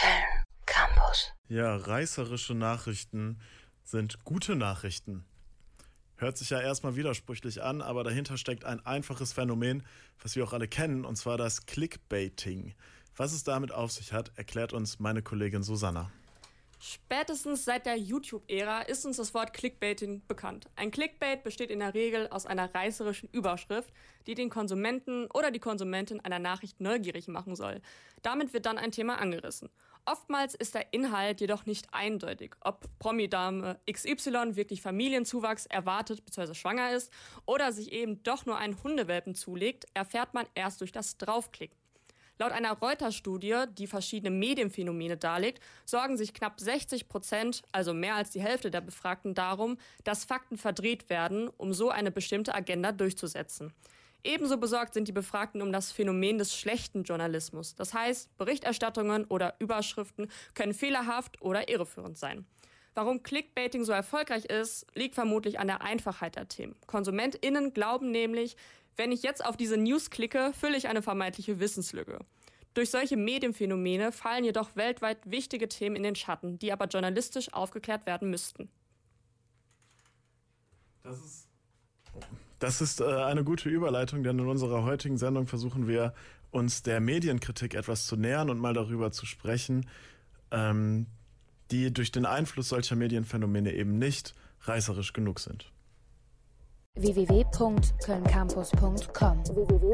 Köln Campus. Ja, reißerische Nachrichten sind gute Nachrichten. Hört sich ja erstmal widersprüchlich an, aber dahinter steckt ein einfaches Phänomen, was wir auch alle kennen, und zwar das Clickbaiting. Was es damit auf sich hat, erklärt uns meine Kollegin Susanna. Spätestens seit der YouTube-Ära ist uns das Wort Clickbaiting bekannt. Ein Clickbait besteht in der Regel aus einer reißerischen Überschrift, die den Konsumenten oder die Konsumentin einer Nachricht neugierig machen soll. Damit wird dann ein Thema angerissen. Oftmals ist der Inhalt jedoch nicht eindeutig, ob Promi-Dame XY wirklich Familienzuwachs erwartet bzw. schwanger ist oder sich eben doch nur einen Hundewelpen zulegt, erfährt man erst durch das Draufklicken. Laut einer Reuters-Studie, die verschiedene Medienphänomene darlegt, sorgen sich knapp 60 Prozent, also mehr als die Hälfte der Befragten, darum, dass Fakten verdreht werden, um so eine bestimmte Agenda durchzusetzen. Ebenso besorgt sind die Befragten um das Phänomen des schlechten Journalismus. Das heißt, Berichterstattungen oder Überschriften können fehlerhaft oder irreführend sein. Warum Clickbaiting so erfolgreich ist, liegt vermutlich an der Einfachheit der Themen. KonsumentInnen glauben nämlich, wenn ich jetzt auf diese News klicke, fülle ich eine vermeintliche Wissenslücke. Durch solche Medienphänomene fallen jedoch weltweit wichtige Themen in den Schatten, die aber journalistisch aufgeklärt werden müssten. Das ist, das ist äh, eine gute Überleitung, denn in unserer heutigen Sendung versuchen wir uns der Medienkritik etwas zu nähern und mal darüber zu sprechen, ähm, die durch den Einfluss solcher Medienphänomene eben nicht reißerisch genug sind. Www.kölncampus.com www